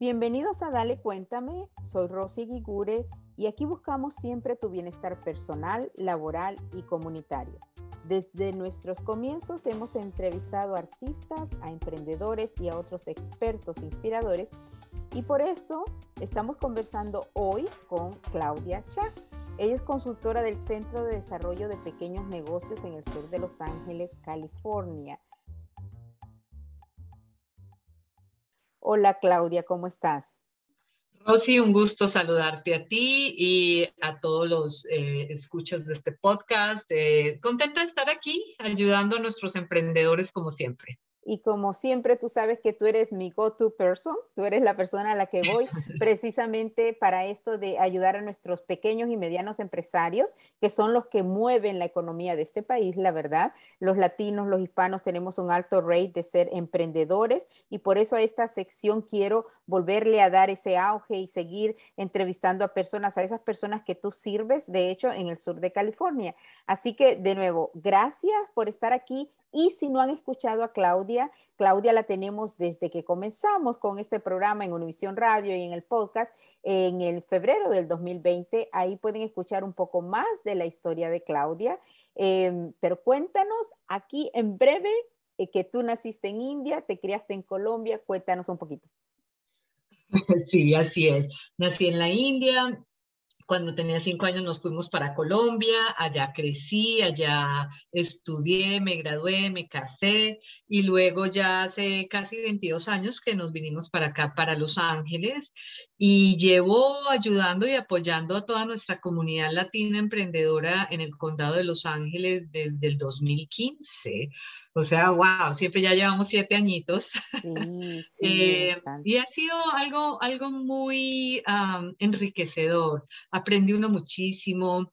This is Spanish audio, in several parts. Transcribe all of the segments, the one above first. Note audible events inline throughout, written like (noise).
Bienvenidos a Dale Cuéntame, soy Rosy Guigure y aquí buscamos siempre tu bienestar personal, laboral y comunitario. Desde nuestros comienzos hemos entrevistado a artistas, a emprendedores y a otros expertos inspiradores y por eso estamos conversando hoy con Claudia Cha. Ella es consultora del Centro de Desarrollo de Pequeños Negocios en el sur de Los Ángeles, California. Hola Claudia, ¿cómo estás? Rosy, un gusto saludarte a ti y a todos los eh, escuchas de este podcast. Eh, contenta de estar aquí ayudando a nuestros emprendedores como siempre. Y como siempre, tú sabes que tú eres mi go-to person, tú eres la persona a la que voy (laughs) precisamente para esto de ayudar a nuestros pequeños y medianos empresarios, que son los que mueven la economía de este país, la verdad. Los latinos, los hispanos tenemos un alto rate de ser emprendedores y por eso a esta sección quiero volverle a dar ese auge y seguir entrevistando a personas, a esas personas que tú sirves, de hecho, en el sur de California. Así que, de nuevo, gracias por estar aquí y si no han escuchado a Claudia, Claudia la tenemos desde que comenzamos con este programa en Univisión Radio y en el podcast en el febrero del 2020. Ahí pueden escuchar un poco más de la historia de Claudia. Em, pero cuéntanos aquí en breve eh, que tú naciste en India, te criaste en Colombia. Cuéntanos un poquito. (laughs) Sí, así es. Nací en la India, cuando tenía cinco años nos fuimos para Colombia, allá crecí, allá estudié, me gradué, me casé y luego ya hace casi 22 años que nos vinimos para acá, para Los Ángeles y llevo ayudando y apoyando a toda nuestra comunidad latina emprendedora en el condado de Los Ángeles desde el 2015. O sea, wow, siempre ya llevamos siete añitos. Sí, (laughs) sí, eh, y ha sido algo, algo muy enriquecedor. Aprendí uno muchísimo,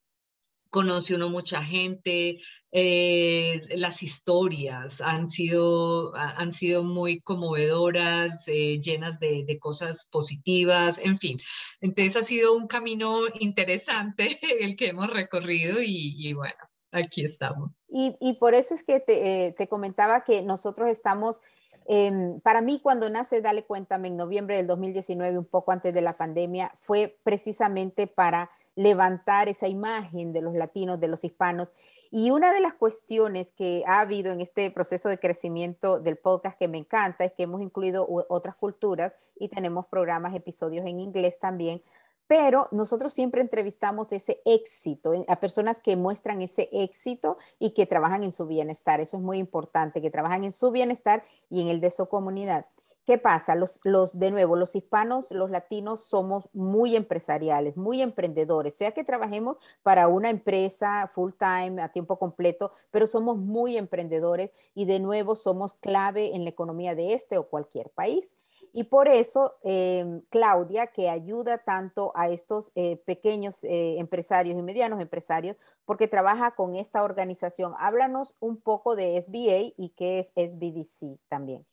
conoce uno mucha gente, eh, las historias han sido, han sido muy conmovedoras, eh, llenas de, de, cosas positivas, en fin. Entonces ha sido un camino interesante (laughs) el que hemos recorrido y, y bueno, aquí estamos. Y, y, por eso es que te, eh, te comentaba que nosotros estamos, eh, para mí cuando nace Dale Cuéntame en noviembre del 2019, un poco antes de la pandemia, fue precisamente para levantar esa imagen de los latinos, de los hispanos. Y una de las cuestiones que ha habido en este proceso de crecimiento del podcast que me encanta es que hemos incluido otras culturas y tenemos programas, episodios en inglés también, pero nosotros siempre entrevistamos ese éxito, eh, a personas que muestran ese éxito y que trabajan en su bienestar. Eso es muy importante, que trabajan en su bienestar y en el de su comunidad. ¿Qué pasa? Los, de nuevo, los hispanos, los latinos somos muy empresariales, muy emprendedores, sea que trabajemos para una empresa full time, a tiempo completo, pero somos muy emprendedores y de nuevo somos clave en la economía de este o cualquier país. Y por eso, em, Claudia, que ayuda tanto a estos eh, pequeños eh, empresarios y medianos empresarios, porque trabaja con esta organización. Háblanos un poco de SBA y qué es SBDC también.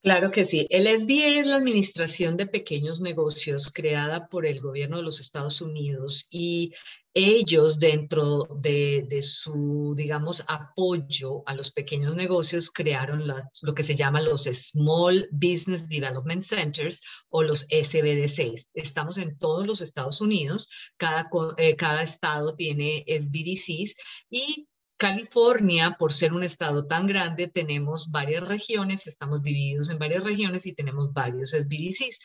Claro que sí. El SBA es la Administración de Pequeños Negocios creada por el gobierno de los Estados Unidos y ellos dentro de, su, digamos, apoyo a los pequeños negocios crearon lo que se llama los Small Business Development Centers o los SBDCs. Estamos en todos los Estados Unidos, cada, eh, cada estado tiene SBDCs y California, por ser un estado tan grande, tenemos varias regiones, estamos divididos en varias regiones y tenemos varios SBDCs.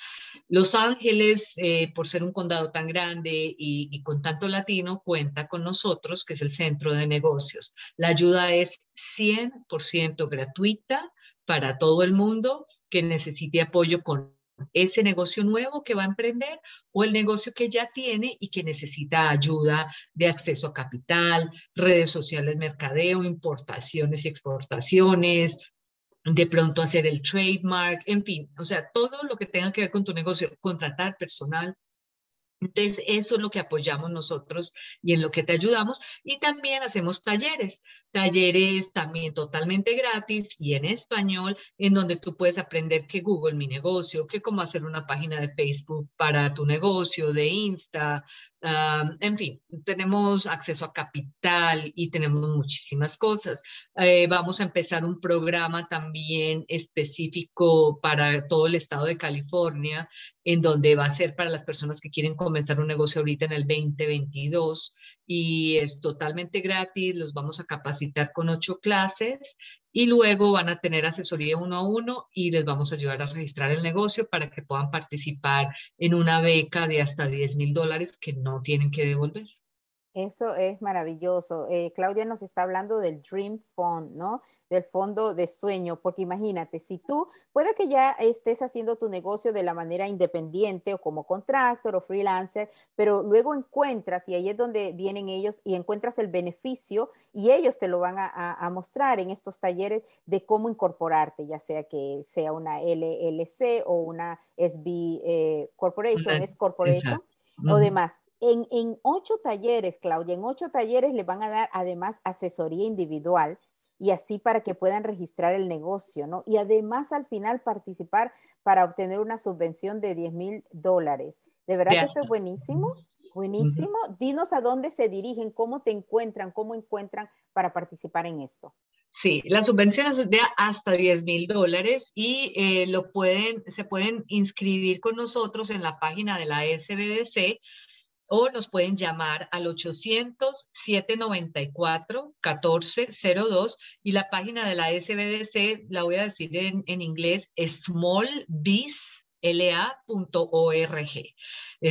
Los Ángeles, eh, por ser un condado tan grande y, con tanto latino, cuenta con nosotros, que es el centro de negocios. La ayuda es 100% gratuita para todo el mundo que necesite apoyo con ese negocio nuevo que va a emprender o el negocio que ya tiene y que necesita ayuda de acceso a capital, redes sociales, mercadeo, importaciones y exportaciones, de pronto hacer el trademark, en fin, o sea, todo lo que tenga que ver con tu negocio, contratar personal, entonces, eso es lo que apoyamos nosotros y en lo que te ayudamos. Y también hacemos talleres. Talleres también totalmente gratis y en español, en donde tú puedes aprender que Google Mi Negocio, que cómo hacer una página de Facebook para tu negocio, de Insta, en fin, tenemos acceso a capital y tenemos muchísimas cosas. Eh, vamos a empezar un programa también específico para todo el estado de California, en donde va a ser para las personas que quieren comenzar un negocio ahorita en el 2022 y es totalmente gratis, los vamos a capacitar con ocho clases y luego van a tener asesoría uno a uno y les vamos a ayudar a registrar el negocio para que puedan participar en una beca de hasta 10 mil dólares que no tienen que devolver. Eso es maravilloso. Eh, Claudia nos está hablando del Dream Fund, ¿no? Del fondo de sueño, porque imagínate, si tú, puede que ya estés haciendo tu negocio de la manera independiente o como contractor o freelancer, pero luego encuentras, y ahí es donde vienen ellos, y encuentras el beneficio y ellos te lo van a, mostrar en estos talleres de cómo incorporarte, ya sea que sea una LLC o una SB eh, Corporation, S Corporation. o demás en, ocho talleres, Claudia, en ocho talleres le van a dar además asesoría individual y así para que puedan registrar el negocio, ¿no? Y además al final participar para obtener una subvención de 10 mil dólares. De verdad que esto es buenísimo, buenísimo. Dinos a dónde se dirigen, cómo te encuentran, cómo encuentran para participar en esto. Sí, la subvención es de hasta 10 mil dólares y eh, lo pueden, se pueden inscribir con nosotros en la página de la SBDC o nos pueden llamar al 800-794-1402 y la página de la SBDC, la voy a decir en, en inglés, smallbiz.la.org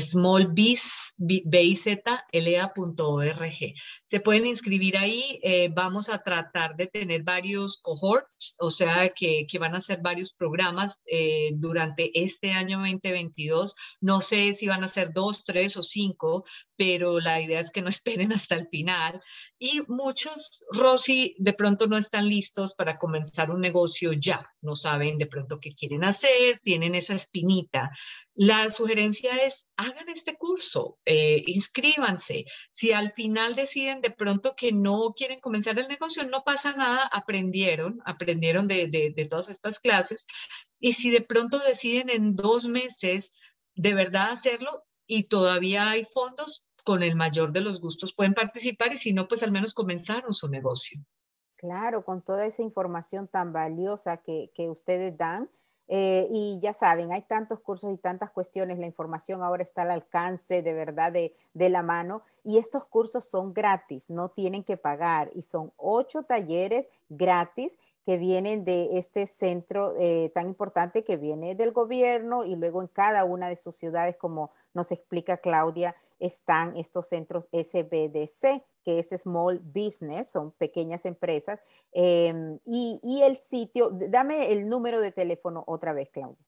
smallbizla.org. Se pueden inscribir ahí. Eh, vamos a tratar de tener varios cohorts, o sea, que, que van a ser varios programas eh, durante este año 2022. No sé si van a ser dos, tres o cinco, pero la idea es que no (laughs) esperen hasta el final. Y muchos, Rosy, de pronto no están listos para comenzar un negocio ya. No saben de pronto qué quieren hacer, tienen esa espinita. La sugerencia es hagan este curso, eh, inscríbanse. Si al final deciden de pronto que no quieren comenzar el negocio, no pasa nada, aprendieron, aprendieron de, de, todas estas clases. Y si de pronto deciden en dos meses de verdad hacerlo y todavía hay fondos, con el mayor de los gustos pueden participar y si no, pues al menos comenzaron su negocio. Claro, con toda esa información tan valiosa que, que ustedes dan, eh, y ya saben, hay tantos cursos y tantas cuestiones, la información ahora está al alcance de verdad de, la mano y estos cursos son gratis, no tienen que pagar y son ocho talleres gratis que vienen de este centro eh, tan importante que viene del gobierno y luego en cada una de sus ciudades, como nos explica Claudia, están estos centros SBDC, que es Small Business, son pequeñas empresas. Em, y, el sitio, dame el número de teléfono otra vez, Claudia.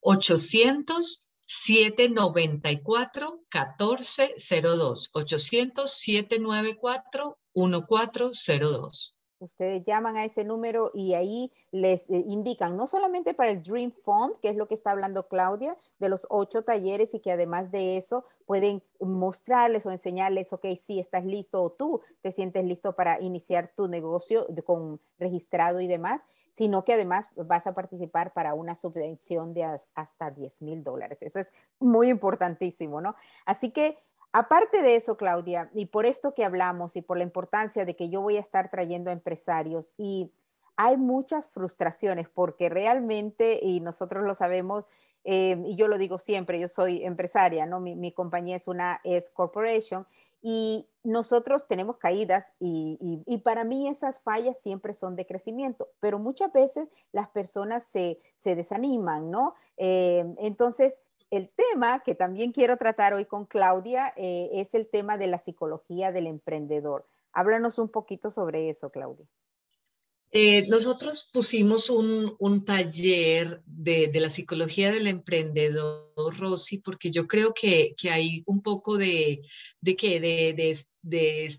800 794 1402 800 794 1402 Ustedes llaman a ese número y ahí les eh, indican, no solamente para el Dream Fund, que es lo que está hablando Claudia, de los ocho talleres y que además de eso pueden mostrarles o enseñarles, ok, si estás listo o tú te sientes listo para iniciar tu negocio con registrado y demás, sino que además vas a participar para una subvención de hasta 10 mil dólares. Eso es muy importantísimo, ¿no? Así que Aparte de eso, Claudia, y por esto que hablamos y por la importancia de que yo voy a estar trayendo a empresarios y hay muchas frustraciones porque realmente, y nosotros lo sabemos, eh, y yo lo digo siempre, yo soy empresaria, ¿no? Mi, compañía es una S Corporation y nosotros tenemos caídas y, para mí esas fallas siempre son de crecimiento, pero muchas veces las personas se, desaniman, ¿no? Eh, entonces, el tema que también quiero tratar hoy con Claudia eh, es el tema de la psicología del emprendedor. Háblanos un poquito sobre eso, Claudia. Eh, nosotros pusimos un, taller de, la psicología del emprendedor, Rosy, porque yo creo que, hay un poco de, de, de, de,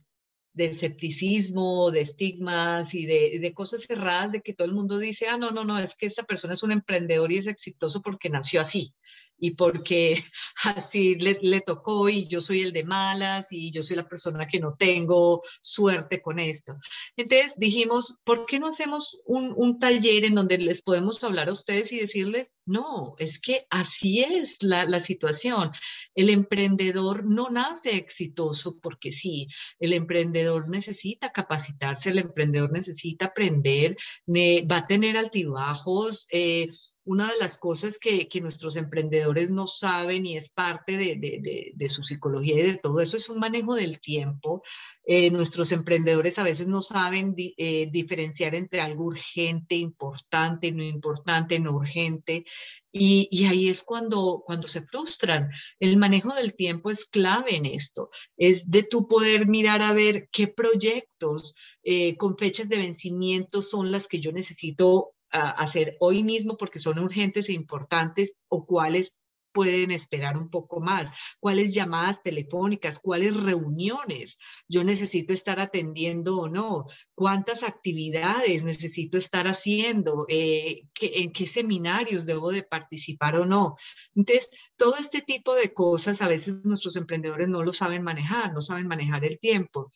de escepticismo, de estigmas y de, de, cosas cerradas de que todo el mundo dice, ah, no, no, no, es que esta persona es un emprendedor y es exitoso porque nació así. Y porque (laughs) así le, tocó y yo soy el de malas y yo soy la persona que no tengo suerte con esto. Entonces dijimos, ¿por qué no hacemos un, un taller en donde les podemos hablar a ustedes y decirles, no, es que así es la, la situación. El emprendedor no nace exitoso porque sí, el emprendedor necesita capacitarse, el emprendedor necesita aprender, va a tener altibajos. Eh, una de las cosas que, nuestros emprendedores no saben y es parte de, su psicología y de todo eso es un manejo del tiempo. Eh, nuestros emprendedores a veces no saben eh, diferenciar entre algo urgente, importante, no importante, no urgente. Y, ahí es cuando, cuando se frustran. El manejo del tiempo es clave en esto. Es de tu poder mirar a ver qué proyectos eh, con fechas de vencimiento son las que yo necesito hacer hoy mismo porque son urgentes e importantes o cuáles pueden esperar un poco más, cuáles llamadas telefónicas, cuáles reuniones yo necesito estar atendiendo o no, cuántas actividades necesito estar haciendo, eh, en qué seminarios debo de participar o no. Entonces, todo este tipo de cosas a veces nuestros emprendedores no lo saben manejar, no saben manejar el tiempo.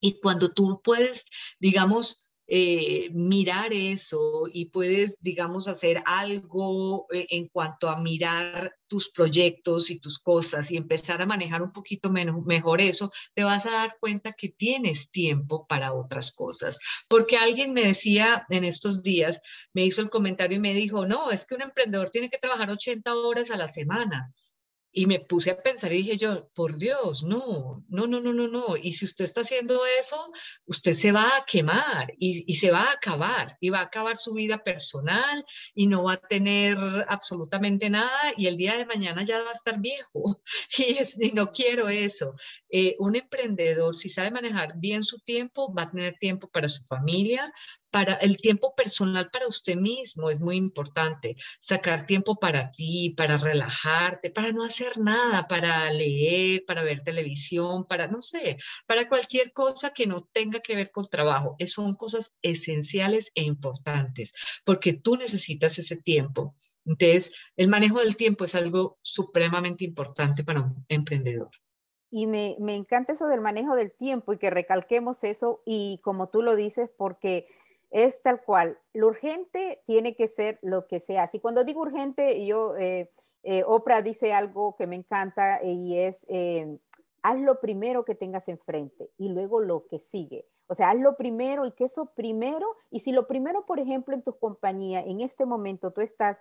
Y cuando tú puedes, digamos, eh, mirar eso y puedes, digamos, hacer algo eh, en cuanto a mirar tus proyectos y tus cosas y empezar a manejar un poquito menos, mejor eso, te vas a dar cuenta que tienes tiempo para otras cosas. Porque alguien me decía en estos días, me hizo el comentario y me dijo, no, es que un emprendedor tiene que trabajar 80 horas a la semana. Y me puse a pensar y dije yo, por Dios, no, no, no, no, no, no. Y si usted está haciendo eso, usted se va a quemar y, se va a acabar y va a acabar su vida personal y no va a tener absolutamente nada y el día de mañana ya va a estar viejo. (laughs) Y, y no quiero eso. Eh, un emprendedor, si sabe manejar bien su tiempo, va a tener tiempo para su familia, para el tiempo personal para usted mismo es muy importante. Sacar tiempo para ti, para relajarte, para no hacer nada, para leer, para ver televisión, para, no sé, para cualquier cosa que no tenga que ver con trabajo. son cosas esenciales e importantes porque tú necesitas ese tiempo. Entonces, el manejo del tiempo es algo supremamente importante para un emprendedor. Y me, me encanta eso del manejo del tiempo y que recalquemos eso y como tú lo dices, porque es tal cual. Lo urgente tiene que ser lo que sea. Si cuando digo urgente, yo, eh, eh, Oprah dice algo que me encanta y es, eh, haz lo primero que tengas enfrente y luego lo que sigue. O sea, haz lo primero y que eso primero, y si lo primero, por ejemplo, en tu compañía, en este momento tú estás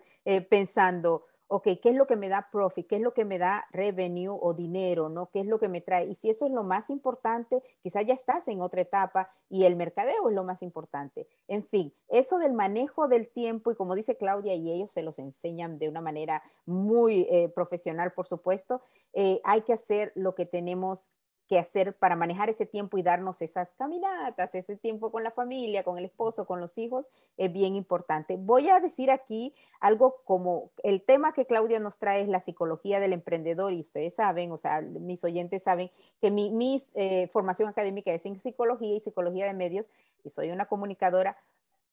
pensando, ok, ¿qué es lo que me da profit? ¿Qué es lo que me da revenue o dinero? ¿no? ¿Qué es lo que me trae? Y si eso es lo más importante, quizás ya estás en otra etapa y el mercadeo es lo más importante. En fin, eso del manejo del tiempo y como dice Claudia y ellos se los enseñan de una manera muy eh, profesional, por supuesto, eh, hay que hacer lo que tenemos que hacer para manejar ese tiempo y darnos esas caminatas, ese tiempo con la familia, con el esposo, con los hijos, es bien importante. Voy a decir aquí algo como el tema que Claudia nos trae es la psicología del emprendedor y ustedes saben, o sea, mis oyentes saben que mi, eh, formación académica es en psicología y psicología de medios y soy una comunicadora.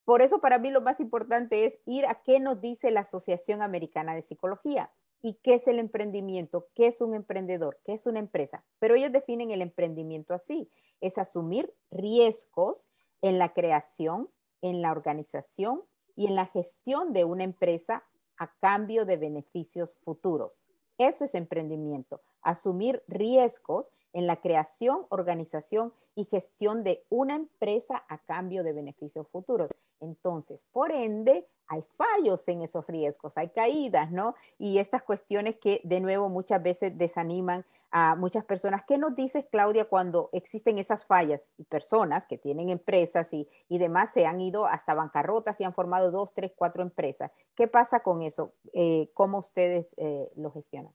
Por eso para mí lo más importante es ir a qué nos dice la Asociación Americana de Psicología y qué es el emprendimiento, qué es un emprendedor, qué es una empresa. Pero ellos definen el emprendimiento así, es asumir riesgos en la creación, en la organización y en la gestión de una empresa a cambio de beneficios futuros. Eso es emprendimiento, asumir riesgos en la creación, organización y gestión de una empresa a cambio de beneficios futuros. Entonces, por ende, hay fallos en esos riesgos, hay caídas, ¿no? Y estas cuestiones que de nuevo muchas veces desaniman a muchas personas. ¿Qué nos dices, Claudia, cuando existen esas fallas y personas que tienen empresas y, demás se han ido hasta bancarrotas y han formado dos, tres, cuatro empresas? ¿Qué pasa con eso? Eh, ¿Cómo ustedes eh, lo gestionan?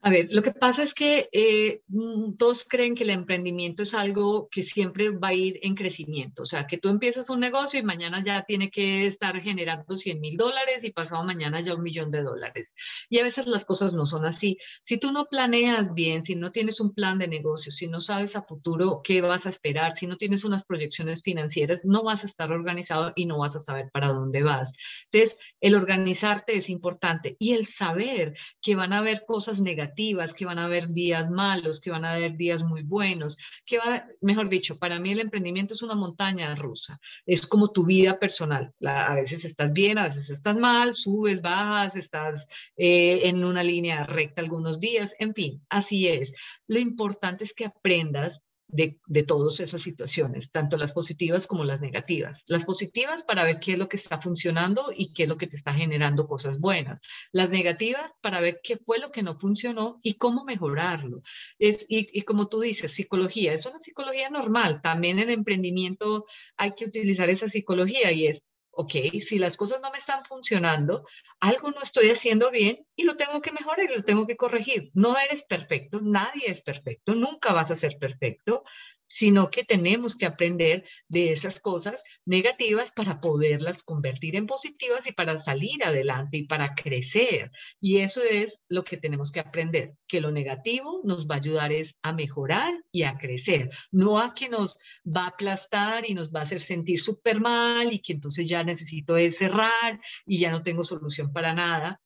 A ver, lo que pasa es que eh, mm, todos creen que el emprendimiento es algo que siempre va a ir en crecimiento. O sea, que tú empiezas un negocio y mañana ya tiene que estar generando 100 mil dólares y pasado mañana ya un millón de dólares. Y a veces las cosas no son así. Si tú no planeas bien, si no tienes un plan de negocio, si no sabes a futuro qué vas a esperar, si no tienes unas proyecciones financieras, no vas a estar organizado y no vas a saber para dónde vas. Entonces, el organizarte es importante y el saber que van a haber cosas negativas que van a haber días malos, que van a haber días muy buenos, que va, mejor dicho, para mí el emprendimiento es una montaña rusa, es como tu vida personal. a veces estás bien, a veces estás mal, subes, bajas, estás eh, en una línea recta algunos días, en fin, así es. Lo importante es que aprendas de, de todas esas situaciones, tanto las positivas como las negativas. Las positivas para ver qué es lo que está funcionando y qué es lo que te está generando cosas buenas. Las negativas para ver qué fue lo que no funcionó y cómo mejorarlo. Es, y, y como tú dices, psicología, es una psicología normal. También en emprendimiento hay que utilizar esa psicología y es ok, si las cosas no me están funcionando, algo no estoy haciendo bien y lo tengo que mejorar y lo tengo que corregir. No eres perfecto, nadie es perfecto, nunca vas a ser perfecto, sino que tenemos que aprender de esas cosas negativas para poderlas convertir en positivas y para salir adelante y para crecer. Y eso es lo que tenemos que aprender, que lo negativo nos va a ayudar es a mejorar y a crecer, no a que nos va a aplastar y nos va a hacer sentir súper mal y que entonces ya necesito cerrar y ya no tengo solución para nada,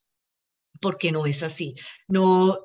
porque no es así. No,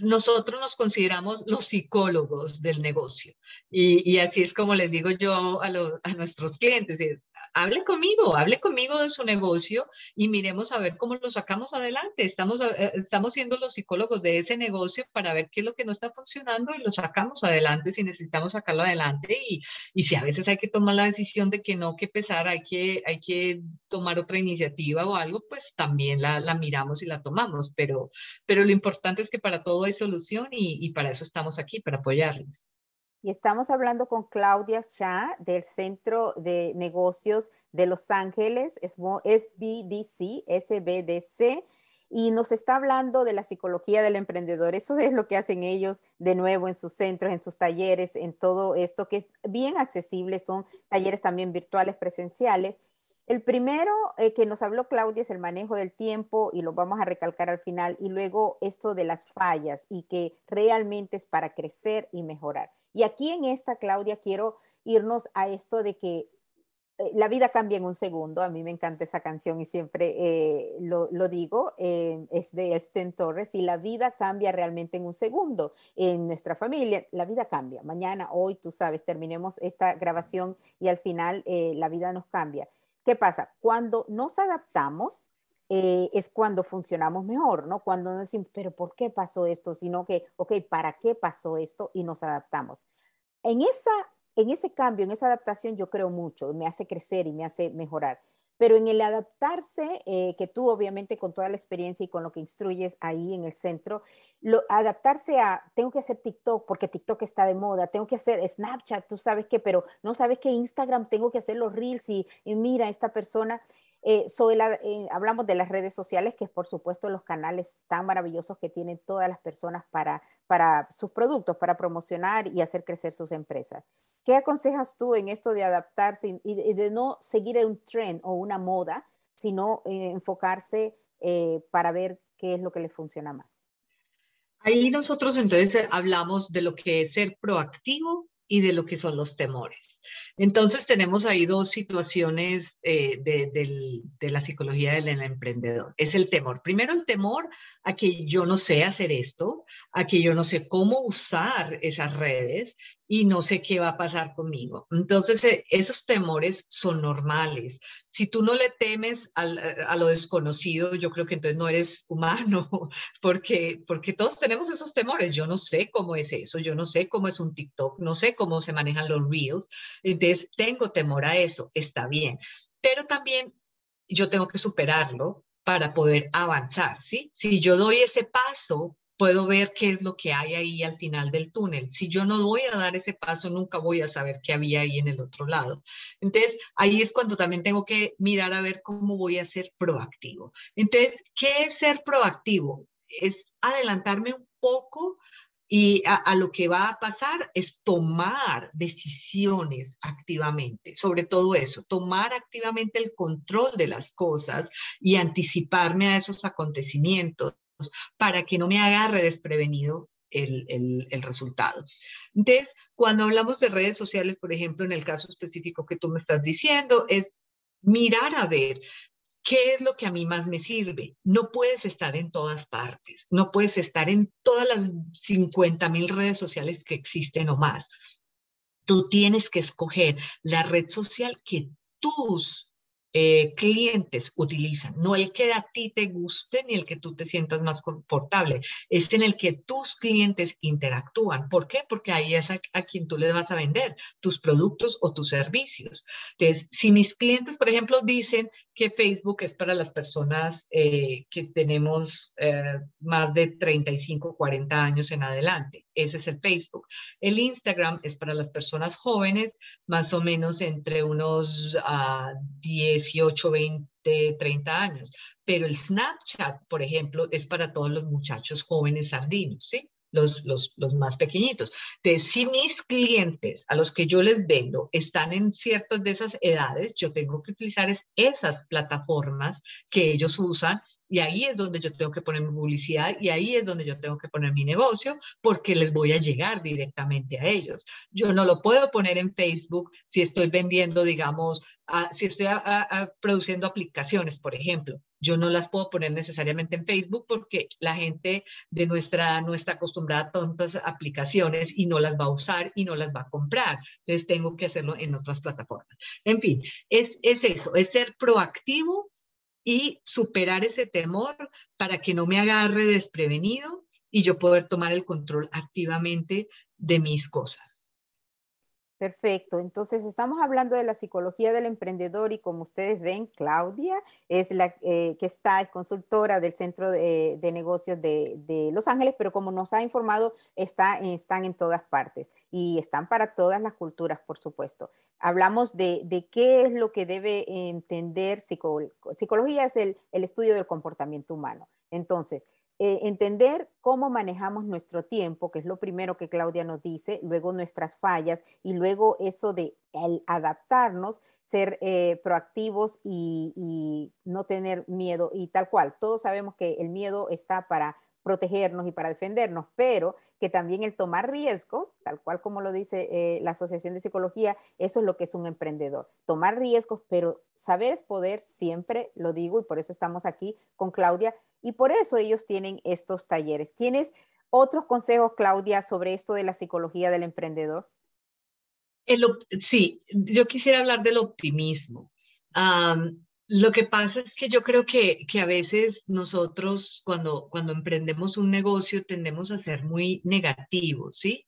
nosotros nos consideramos los psicólogos del negocio y, así es como les digo yo a, a nuestros clientes, es, hable conmigo, hable conmigo de su negocio y miremos a ver cómo lo sacamos adelante. Estamos, eh, estamos siendo los psicólogos de ese negocio para ver qué es lo que no está funcionando y lo sacamos adelante si necesitamos sacarlo adelante y, y si a veces hay que tomar la decisión de que no, que pesar, hay que, hay que tomar otra iniciativa o algo, pues también la, la miramos y la tomamos, pero, pero lo importante es que para todo hay solución y, y para eso estamos aquí, para apoyarles. Y estamos hablando con Claudia Cha del Centro de Negocios de Los Ángeles, SBDC, SBDC, y nos está hablando de la psicología del emprendedor. Eso es lo que hacen ellos de nuevo en sus centros, en sus talleres, en todo esto que es bien accesible, son talleres también virtuales, presenciales. El primero eh, que nos habló Claudia es el manejo del tiempo y lo vamos a recalcar al final, y luego esto de las fallas y que realmente es para crecer y mejorar. Y aquí en esta, Claudia, quiero irnos a esto de que eh, la vida cambia en un segundo. A mí me encanta esa canción y siempre eh, lo, digo. Es de Elsten Torres y la vida cambia realmente en un segundo. En nuestra familia, la vida cambia. Mañana, hoy, tú sabes, terminemos esta grabación y al final la vida nos cambia. ¿Qué pasa? Cuando nos adaptamos, es cuando funcionamos mejor, ¿no? Cuando decimos, pero ¿por qué pasó esto? Sino que, ok, ¿para qué pasó esto? Y nos adaptamos. En, esa, en ese cambio, en esa adaptación, yo creo mucho, me hace crecer y me hace mejorar. Pero en el adaptarse, eh, que tú obviamente con toda la experiencia y con lo que instruyes ahí en el centro, lo, adaptarse a, tengo que hacer TikTok porque TikTok está de moda, tengo que hacer Snapchat, tú sabes qué, pero no sabes que Instagram tengo que hacer los reels y, y mira, esta persona, eh, eh, hablamos de las redes sociales, que es por supuesto los canales tan maravillosos que tienen todas las personas para, para sus productos, para promocionar y hacer crecer sus empresas. ¿Qué aconsejas tú en esto de adaptarse y de, no seguir un trend o una moda, sino eh, enfocarse para ver qué es lo que le funciona más? Ahí nosotros entonces hablamos de lo que es ser proactivo y de lo que son los temores. Entonces tenemos ahí dos situaciones eh, de, la psicología del, emprendedor. Es el temor. Primero el temor a que yo no sé hacer esto, a que yo no sé cómo usar esas redes y no sé qué va a pasar conmigo. Entonces, eh, esos temores son normales. Si tú no le temes a lo desconocido, yo creo que entonces no eres humano, (laughs) porque, porque todos tenemos esos temores. Yo no sé cómo es eso, yo no sé cómo es un TikTok, no sé cómo se manejan los reels. Entonces, tengo temor a eso, está bien. Pero también yo tengo que superarlo para poder avanzar, ¿sí? Si yo doy ese paso puedo ver qué es lo que hay ahí al final del túnel. Si yo no voy a dar ese paso, nunca voy a saber qué había ahí en el otro lado. Entonces, ahí es cuando también tengo que mirar a ver cómo voy a ser proactivo. Entonces, ¿qué es ser proactivo? Es adelantarme un poco y a, lo que va a pasar es tomar decisiones activamente, sobre todo eso, tomar activamente el control de las cosas y anticiparme a esos acontecimientos para que no me agarre desprevenido el, el, resultado. Entonces, cuando hablamos de redes sociales, por ejemplo, en el caso específico que tú me estás diciendo, es mirar a ver ¿Qué es lo que a mí más me sirve? No puedes estar en todas partes, no puedes estar en todas las 50 mil redes sociales que existen o más. Tú tienes que escoger la red social que tus eh, clientes utilizan, no el que a ti te guste ni el que tú te sientas más confortable, es en el que tus clientes interactúan. ¿Por qué? Porque ahí es a, quien tú le vas a vender tus productos o tus servicios. Entonces, si mis clientes, por ejemplo, dicen que Facebook es para las personas eh, que tenemos eh, más de 35, 40 años en adelante, ese es el Facebook. El Instagram es para las personas jóvenes, más o menos entre unos 18, 20, 30 años. Pero el Snapchat, por ejemplo, es para todos los muchachos jóvenes sardinos, ¿sí? Los, los, los, más pequeñitos. Entonces, si mis clientes a los que yo les vendo están en ciertas de esas edades, yo tengo que utilizar esas plataformas que ellos usan y ahí es donde yo tengo que poner mi publicidad y ahí es donde yo tengo que poner mi negocio porque les voy a llegar directamente a ellos. Yo no lo puedo poner en Facebook si estoy vendiendo, digamos, si estoy produciendo aplicaciones, por ejemplo. Yo no las puedo poner necesariamente en Facebook porque la gente de nuestra no está acostumbrada a tantas aplicaciones y no las va a usar y no las va a comprar. Entonces tengo que hacerlo en otras plataformas. En fin, es, es eso, es ser proactivo y superar ese temor para que no me agarre desprevenido y yo poder tomar el control activamente de mis cosas. Perfecto. Entonces, estamos hablando de la psicología del emprendedor y como ustedes ven, Claudia es la eh, que está, es consultora del Centro de, Negocios de, Los Ángeles, pero como nos ha informado, está, están en todas partes y están para todas las culturas, por supuesto. Hablamos de, qué es lo que debe entender psicología, es el, el estudio del comportamiento humano. Entonces, eh, entender cómo manejamos nuestro tiempo, que es lo primero que Claudia nos dice, luego nuestras fallas y luego eso de adaptarnos, ser eh, proactivos y, y no tener miedo y tal cual. Todos sabemos que el miedo está para protegernos y para defendernos, pero que también el tomar riesgos, tal cual como lo dice eh, la Asociación de Psicología, eso es lo que es un emprendedor. Tomar riesgos, pero saber es poder, siempre lo digo y por eso estamos aquí con Claudia y por eso ellos tienen estos talleres. ¿Tienes otros consejos, Claudia, sobre esto de la psicología del emprendedor? sí, yo quisiera hablar del optimismo. Lo que pasa es que yo creo que, que a veces nosotros cuando, cuando emprendemos un negocio tendemos a ser muy negativos, ¿sí?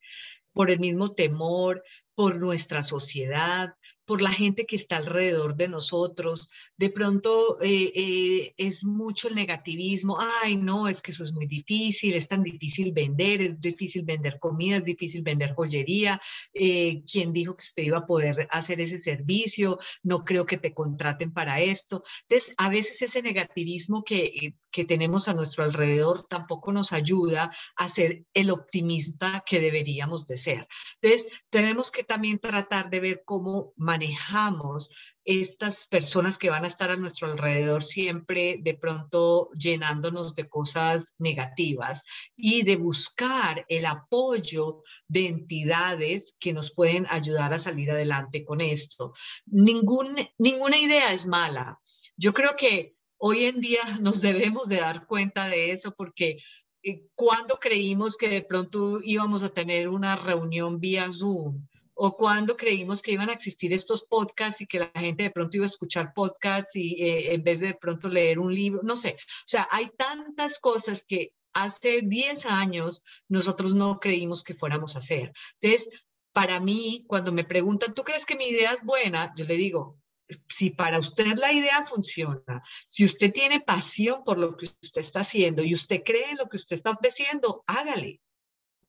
Por el mismo temor, por nuestra sociedad, por la gente que está alrededor de nosotros. De pronto eh, eh, es mucho el negativismo, ay, no, es que eso es muy difícil, es tan difícil vender, es difícil vender comida, es difícil vender joyería. Eh, ¿Quién dijo que usted iba a poder hacer ese servicio? No creo que te contraten para esto. Entonces, a veces ese negativismo que, que tenemos a nuestro alrededor tampoco nos ayuda a ser el optimista que deberíamos de ser. Entonces, tenemos que también tratar de ver cómo manejamos estas personas que van a estar a nuestro alrededor siempre de pronto llenándonos de cosas negativas y de buscar el apoyo de entidades que nos pueden ayudar a salir adelante con esto. Ningún, ninguna idea es mala. Yo creo que hoy en día nos debemos de dar cuenta de eso porque eh, cuando creímos que de pronto íbamos a tener una reunión vía Zoom o cuando creímos que iban a existir estos podcasts y que la gente de pronto iba a escuchar podcasts y eh, en vez de de pronto leer un libro, no sé. O sea, hay tantas cosas que hace 10 años nosotros no creímos que fuéramos a hacer. Entonces, para mí, cuando me preguntan, ¿tú crees que mi idea es buena? Yo le digo, si para usted la idea funciona, si usted tiene pasión por lo que usted está haciendo y usted cree en lo que usted está ofreciendo, hágale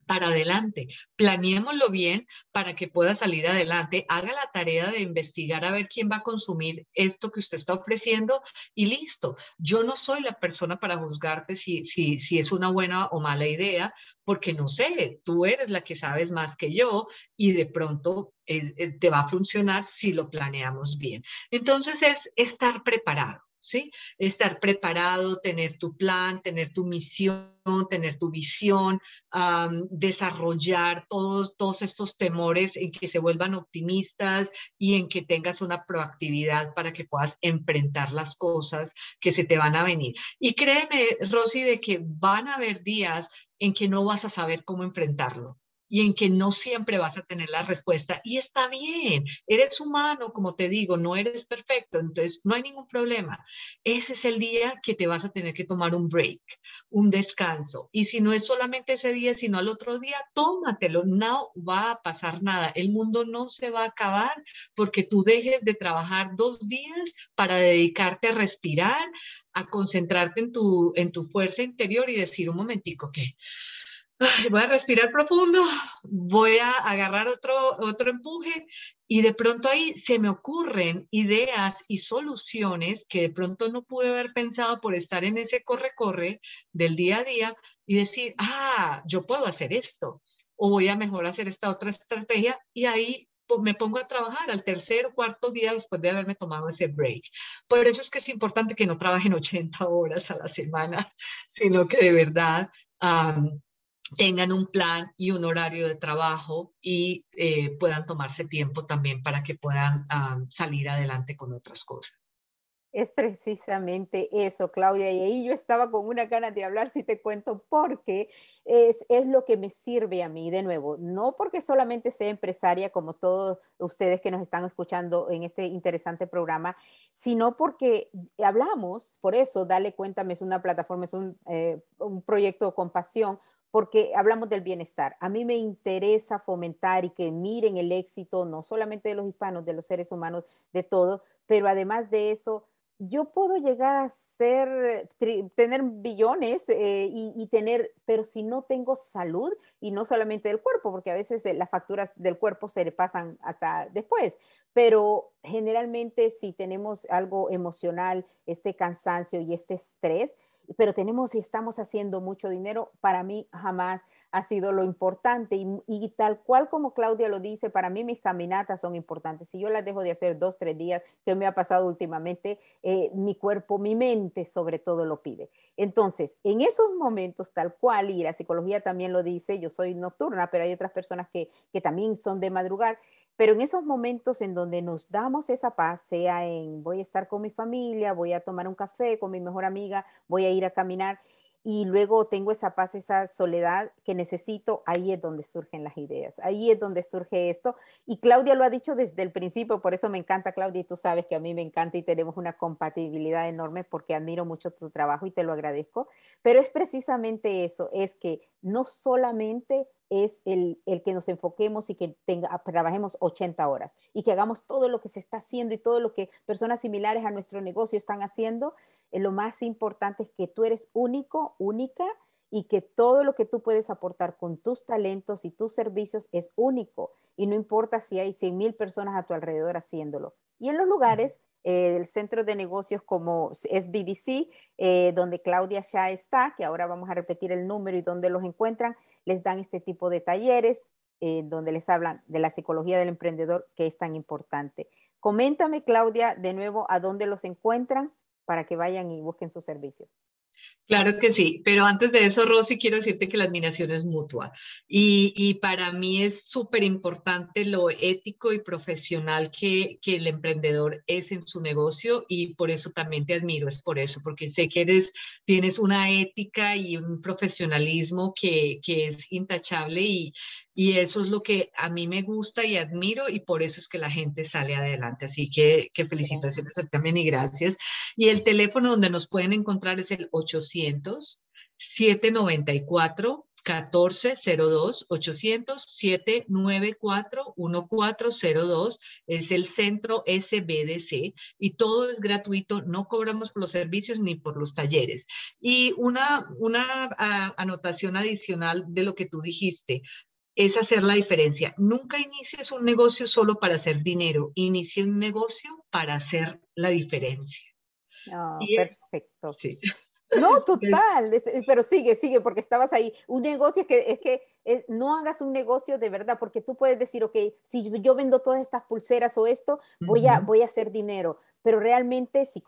para adelante. Planeémoslo bien para que pueda salir adelante. Haga la tarea de investigar a ver quién va a consumir esto que usted está ofreciendo y listo. Yo no soy la persona para juzgarte si, si, si es una buena o mala idea, porque no sé, tú eres la que sabes más que yo y de pronto eh, eh, te va a funcionar si lo planeamos bien. Entonces es estar preparado. ¿Sí? Estar preparado, tener tu plan, tener tu misión, tener tu visión, desarrollar todos, todos estos temores en que se vuelvan optimistas y en que tengas una proactividad para que puedas enfrentar las cosas que se te van a venir. Y créeme, Rosy, de que van a haber días en que no vas a saber cómo enfrentarlo y en que no siempre vas a tener la respuesta. Y está bien, eres humano, como te digo, no eres perfecto, entonces no hay ningún problema. Ese es el día que te vas a tener que tomar un break, un descanso. Y si no es solamente ese día, sino al otro día, tómatelo, no va a pasar nada. El mundo no se va a acabar porque tú dejes de trabajar dos días para dedicarte a respirar, a concentrarte en tu, en tu fuerza interior y decir un momentico que voy a respirar profundo, voy a agarrar otro, otro empuje y de pronto ahí se me ocurren ideas y soluciones que de pronto no pude haber pensado por estar en ese corre-corre del día a día y decir, ah, yo puedo hacer esto o voy a mejor hacer esta otra estrategia y ahí me pongo a trabajar al tercer o cuarto día después de haberme tomado ese break. Por eso es que es importante que no trabajen 80 horas a la semana, sino que de verdad tengan un plan y un horario de trabajo y eh, puedan tomarse tiempo también para que puedan ah, salir adelante con otras cosas. Es precisamente eso, Claudia, y ahí yo estaba con una ganas de hablar, si te cuento, porque es, es lo que me sirve a mí, de nuevo, no porque solamente sea empresaria como todos ustedes que nos están escuchando en este interesante programa, sino porque hablamos, por eso, Dale Cuéntame es una plataforma, es un, eh, un proyecto con pasión, porque hablamos del bienestar. A mí me interesa fomentar y que miren el éxito, no solamente de los hispanos, de los seres humanos, de todo, pero además de eso, yo puedo llegar a ser, tener billones eh, y, tener, pero si no tengo salud y no solamente del cuerpo, porque a veces eh, las facturas del cuerpo se pasan hasta después, pero generalmente si tenemos algo emocional, este cansancio y este estrés, pero tenemos y estamos haciendo mucho dinero, para mí jamás ha sido lo importante y, tal cual como Claudia lo dice, para mí mis caminatas son importantes. Si yo las dejo de hacer dos, tres días, que me ha pasado últimamente, eh, mi cuerpo, mi mente sobre todo lo pide. Entonces, en esos momentos tal cual, y la psicología también lo dice, yo soy nocturna, pero hay otras personas que, que también son de madrugar, pero en esos momentos en donde nos damos esa paz, sea en voy a estar con mi familia, voy a tomar un café con mi mejor amiga, voy a ir a caminar y luego tengo esa paz, esa soledad que necesito, ahí es donde surgen las ideas, ahí es donde surge esto. Y Claudia lo ha dicho desde el principio, por eso me encanta Claudia y tú sabes que a mí me encanta y tenemos una compatibilidad enorme porque admiro mucho tu trabajo y te lo agradezco. Pero es precisamente eso, es que no solamente es el, que nos enfoquemos y que tenga, trabajemos 80 horas y que hagamos todo lo que se está haciendo y todo lo que personas similares a nuestro negocio están haciendo. Eh, lo más importante es que tú eres único, única y que todo lo que tú puedes aportar con tus talentos y tus servicios es único y no importa si hay 100 mil personas a tu alrededor haciéndolo. Y en los lugares eh, el centro de negocios como SBDC, eh, donde Claudia ya está, que ahora vamos a repetir el número y donde los encuentran, les dan este tipo de talleres eh, donde les hablan de la psicología del emprendedor, que es tan importante. Coméntame, Claudia, de nuevo a dónde los encuentran para que vayan y busquen sus servicios. Claro que sí, pero antes de eso, Rosy, quiero decirte que la admiración es mutua y, y para mí es súper importante lo ético y profesional que, que, el emprendedor es en su negocio y por eso también te admiro, es por eso, porque sé que eres, tienes una ética y un profesionalismo que, que es intachable y, y eso es lo que a mí me gusta y admiro y por eso es que la gente sale adelante. Así que, que felicitaciones también y gracias. Y el teléfono donde nos pueden encontrar es el 800 794 1402-800-794-1402. Es el centro SBDC y todo es gratuito. No cobramos por los servicios ni por los talleres. Y una, una ah, anotación adicional de lo que tú dijiste es hacer la diferencia. Nunca inicies un negocio solo para hacer dinero, inicie un negocio para hacer la diferencia. Oh, perfecto. sí. No, (laughs) total, pero sigue, sigue, porque estabas ahí. Un negocio es que, es que eh, no hagas un negocio de verdad, porque tú puedes decir, ok, si yo vendo todas estas pulseras o esto, voy, a, voy a hacer dinero, pero realmente sí,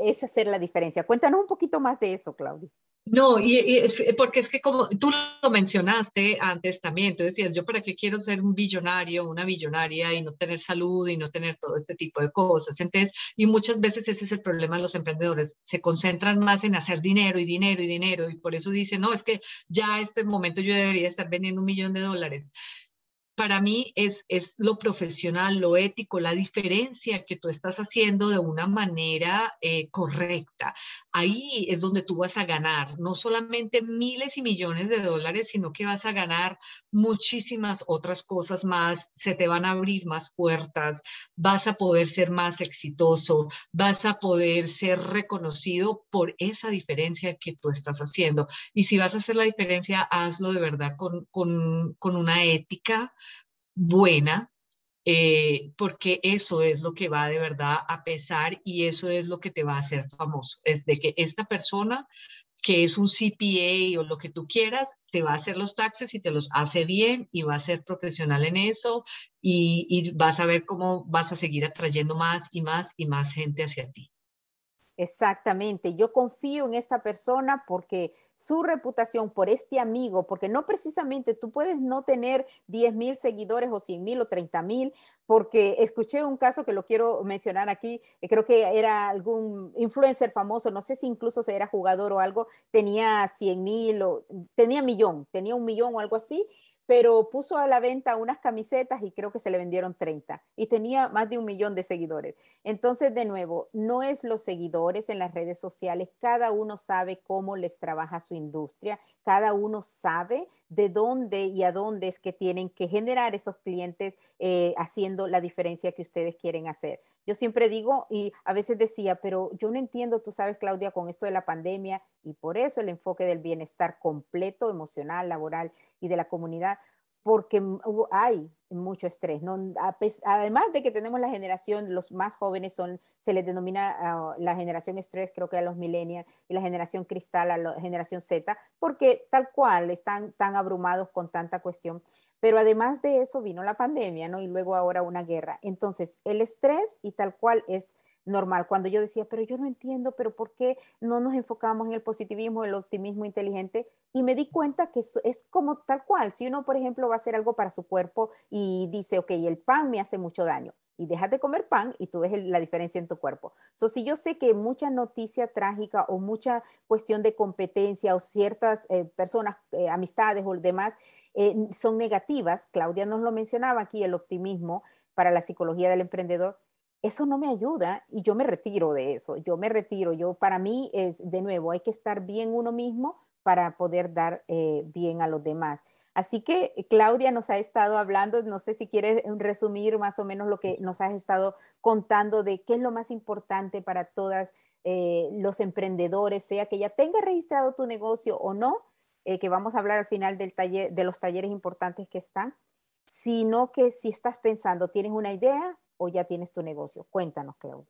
es hacer la diferencia. Cuéntanos un poquito más de eso, Claudia. No, y, es, eh, porque es que como tú lo mencionaste antes también, tú decías, yo para qué quiero ser un billonario, una billonaria y no tener salud y no tener todo este tipo de cosas. Entonces, y muchas veces ese es el problema de los emprendedores, se concentran más en hacer dinero y dinero y dinero y por eso dicen, no, es que ya este momento yo debería estar vendiendo un millón de dólares para mí es, es lo profesional, lo ético, la diferencia que tú estás haciendo de una manera eh, correcta. Ahí es donde tú vas a ganar, no solamente miles y millones de dólares, sino que vas a ganar muchísimas otras cosas más, se te van a abrir más puertas, vas a poder ser más exitoso, vas a poder ser reconocido por esa diferencia que tú estás haciendo. Y si vas a hacer la diferencia, hazlo de verdad con, con, con una ética buena, eh, porque eso es lo que va de verdad a pesar y eso es lo que te va a hacer famoso. Es de que esta persona que es un CPA o lo que tú quieras, te va a hacer los taxes y te los hace bien y va a ser profesional en eso y, y vas a ver cómo vas a seguir atrayendo más y más y más gente hacia ti. Exactamente, yo confío en esta persona porque su reputación por este amigo, porque no precisamente tú puedes no tener 10 mil seguidores o 100 mil o 30 mil, porque escuché un caso que lo quiero mencionar aquí, eh, creo que era algún influencer famoso, no sé si incluso se era jugador o algo, tenía 100 mil o tenía millón, tenía un millón o algo así, pero puso a la venta unas camisetas y creo que se le vendieron 30 y tenía más de un millón de seguidores. Entonces, de nuevo, no es los seguidores en las redes sociales, cada uno sabe cómo les trabaja su industria, cada uno sabe de dónde y a dónde es que tienen que generar esos clientes eh, haciendo la diferencia que ustedes quieren hacer. Yo siempre digo, y a veces decía, pero yo no entiendo, tú sabes, Claudia, con esto de la pandemia, y por eso el enfoque del bienestar completo, emocional, laboral y de la comunidad, porque hay mucho estrés. ¿no? Además de que tenemos la generación, los más jóvenes son, se les denomina ah, la generación estrés, creo que a los millennials, y la generación cristal a la generación Z, porque tal cual están tan abrumados con tanta cuestión. Pero además de eso vino la pandemia, ¿no? Y luego ahora una guerra. Entonces, el estrés y tal cual es normal. Cuando yo decía, pero yo no entiendo, pero ¿por qué no nos enfocamos en el positivismo, el optimismo inteligente? Y me di cuenta que es, como tal cual. Si uno, por ejemplo, va a hacer algo para su cuerpo y dice, ok, el pan me hace mucho daño y dejas de comer pan y tú ves la diferencia en tu cuerpo. So, si yo sé que mucha noticia trágica o mucha cuestión de competencia o ciertas eh, personas, eh, amistades o demás eh, son negativas, Claudia nos lo mencionaba aquí, el optimismo para la psicología del emprendedor, eso no me ayuda y yo me retiro de eso, yo me retiro, yo para mí es, de nuevo, hay que estar bien uno mismo para poder dar bien a los demás. Así que eh, Claudia nos ha estado hablando, no sé si quieres resumir más o menos lo que nos has estado contando de qué es lo más importante para todas eh, los emprendedores, sea que ya tenga registrado tu negocio o no, eh, que vamos a hablar al final del taller, de los talleres importantes que están, sino que si estás pensando, tienes una idea o ya tienes tu negocio. Cuéntanos, Claudia.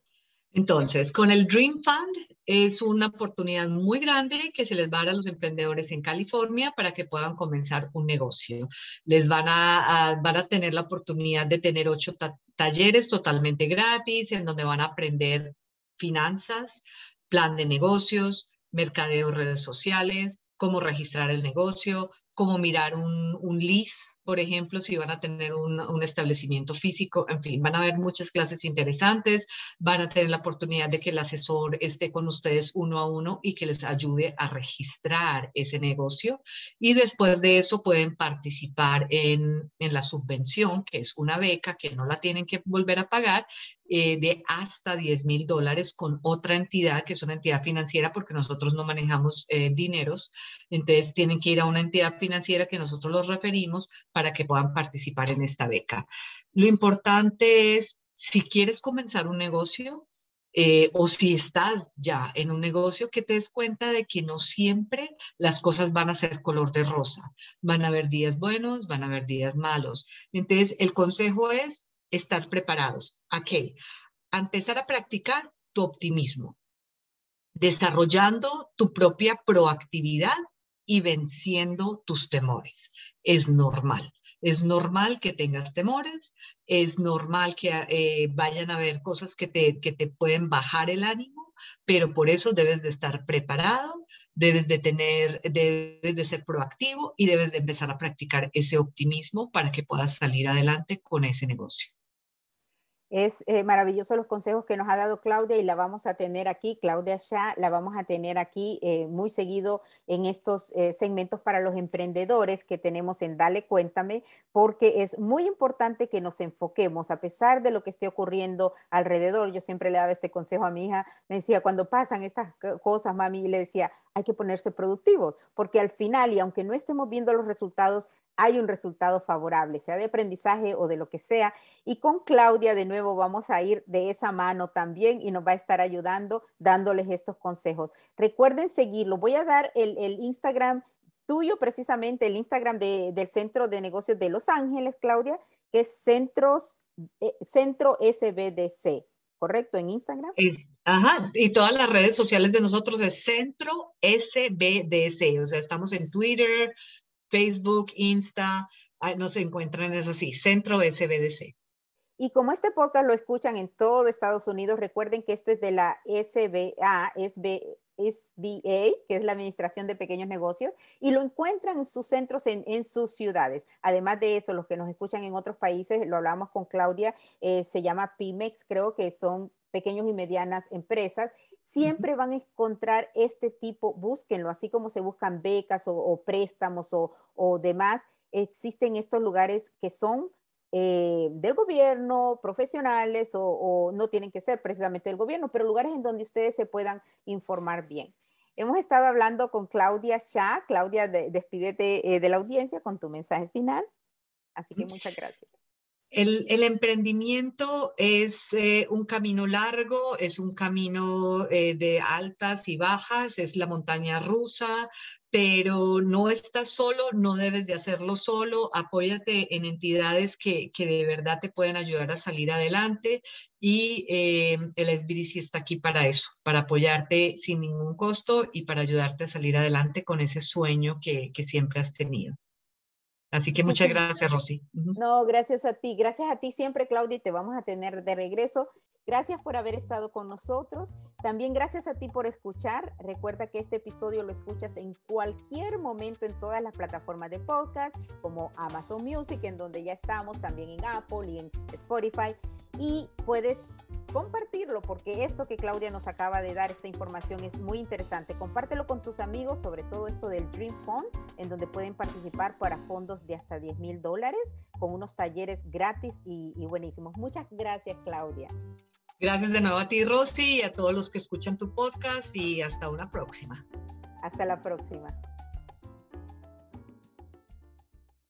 Entonces, con el Dream Fund es una oportunidad muy grande que se les va a dar a los emprendedores en California para que puedan comenzar un negocio. Les van a, van a tener la oportunidad de tener ocho talleres totalmente gratis en donde van a aprender finanzas, plan de negocios, mercadeo, redes sociales, cómo registrar el negocio, cómo mirar un, un lease por ejemplo, si van a tener un, un, establecimiento físico, en fin, van a haber muchas clases interesantes, van a tener la oportunidad de que el asesor esté con ustedes uno a uno y que les ayude a registrar ese negocio. Y después de eso pueden participar en, en la subvención, que es una beca que no la tienen que volver a pagar eh, de hasta 10 mil dólares con otra entidad, que es una entidad financiera, porque nosotros no manejamos eh, dineros. Entonces tienen que ir a una entidad financiera que nosotros los referimos para que puedan participar en esta beca. Lo importante es, si quieres comenzar un negocio, eh, o si estás ya en un negocio, que te des cuenta de que no siempre las cosas van a ser color de rosa. Van a haber días buenos, van a haber días malos. Entonces, el consejo es estar preparados. ¿A qué? A empezar a practicar tu optimismo, desarrollando tu propia proactividad y venciendo tus temores. Es normal. Es normal que tengas temores, es normal que eh, vayan a haber cosas que te, que te pueden bajar el ánimo, pero por eso debes de estar preparado, debes de tener, debes de ser proactivo y debes de empezar a practicar ese optimismo para que puedas salir adelante con ese negocio. Es eh, maravilloso los consejos que nos ha dado Claudia y la vamos a tener aquí, Claudia Shah, la vamos a tener aquí eh, muy seguido en estos eh, segmentos para los emprendedores que tenemos en Dale Cuéntame, porque es muy importante que nos enfoquemos a pesar de lo que esté ocurriendo alrededor. Yo siempre le daba este consejo a mi hija, me decía, cuando pasan estas cosas, mami, le decía, hay que ponerse productivos, porque al final, y aunque no estemos viendo los resultados, hay un resultado favorable, sea de aprendizaje o de lo que sea. Y con Claudia de nuevo vamos a ir de esa mano también y nos va a estar ayudando dándoles estos consejos. Recuerden seguirlo. Voy a dar el, Instagram tuyo precisamente, el Instagram del Centro de Negocios de Los Ángeles, Claudia, que es eh, Centro SBDC. ¿correcto? En Instagram. ajá, y todas las redes sociales de nosotros es Centro SBDC, o sea, estamos en Twitter, Facebook, Insta, nos encuentran eso sí, Centro SBDC. Y como este podcast lo escuchan en todo Estados Unidos, recuerden que esto es de la SBA, SBA, que es la Administración de Pequeños Negocios, y lo encuentran en sus centros en, sus ciudades. Además de eso, los que nos escuchan en otros países, lo hablamos con Claudia, eh, se llama PIMEX, creo que son pequeños y medianas empresas, siempre van a encontrar este tipo, búsquenlo, así como se buscan becas o, préstamos o, demás, existen estos lugares que son eh, del gobierno, profesionales o, no tienen que ser precisamente del gobierno, pero lugares en donde ustedes se puedan informar bien. Hemos estado hablando con Claudia Shah. Claudia, despídete eh, de la audiencia con tu mensaje final. Así que muchas gracias. El, emprendimiento es eh, un camino largo, es un camino eh, de altas y bajas, es la montaña rusa, pero no estás solo, no debes de hacerlo solo, apóyate en entidades que, de verdad te pueden ayudar a salir adelante y eh, el SBDC está aquí para eso, para apoyarte sin ningún costo y para ayudarte a salir adelante con ese sueño que siempre has tenido. Así que muchas gracias, Rosy. No, gracias a ti. Gracias a ti siempre, Claudia, y te vamos a tener de regreso. Gracias por haber estado con nosotros. También gracias a ti por escuchar. Recuerda que este episodio lo escuchas en cualquier momento en todas las plataformas de podcast, como Amazon Music, en donde ya estamos, también en Apple y en Spotify. Y puedes compartirlo, porque esto que Claudia nos acaba de dar, esta información es muy interesante. Compártelo con tus amigos, sobre todo esto del Dream Fund, en donde pueden participar para fondos de hasta 10 mil dólares, con unos talleres gratis y, y buenísimos. Muchas gracias, Claudia. Gracias de nuevo a ti, Rosy, y a todos los que escuchan tu podcast y hasta una próxima. Hasta la próxima.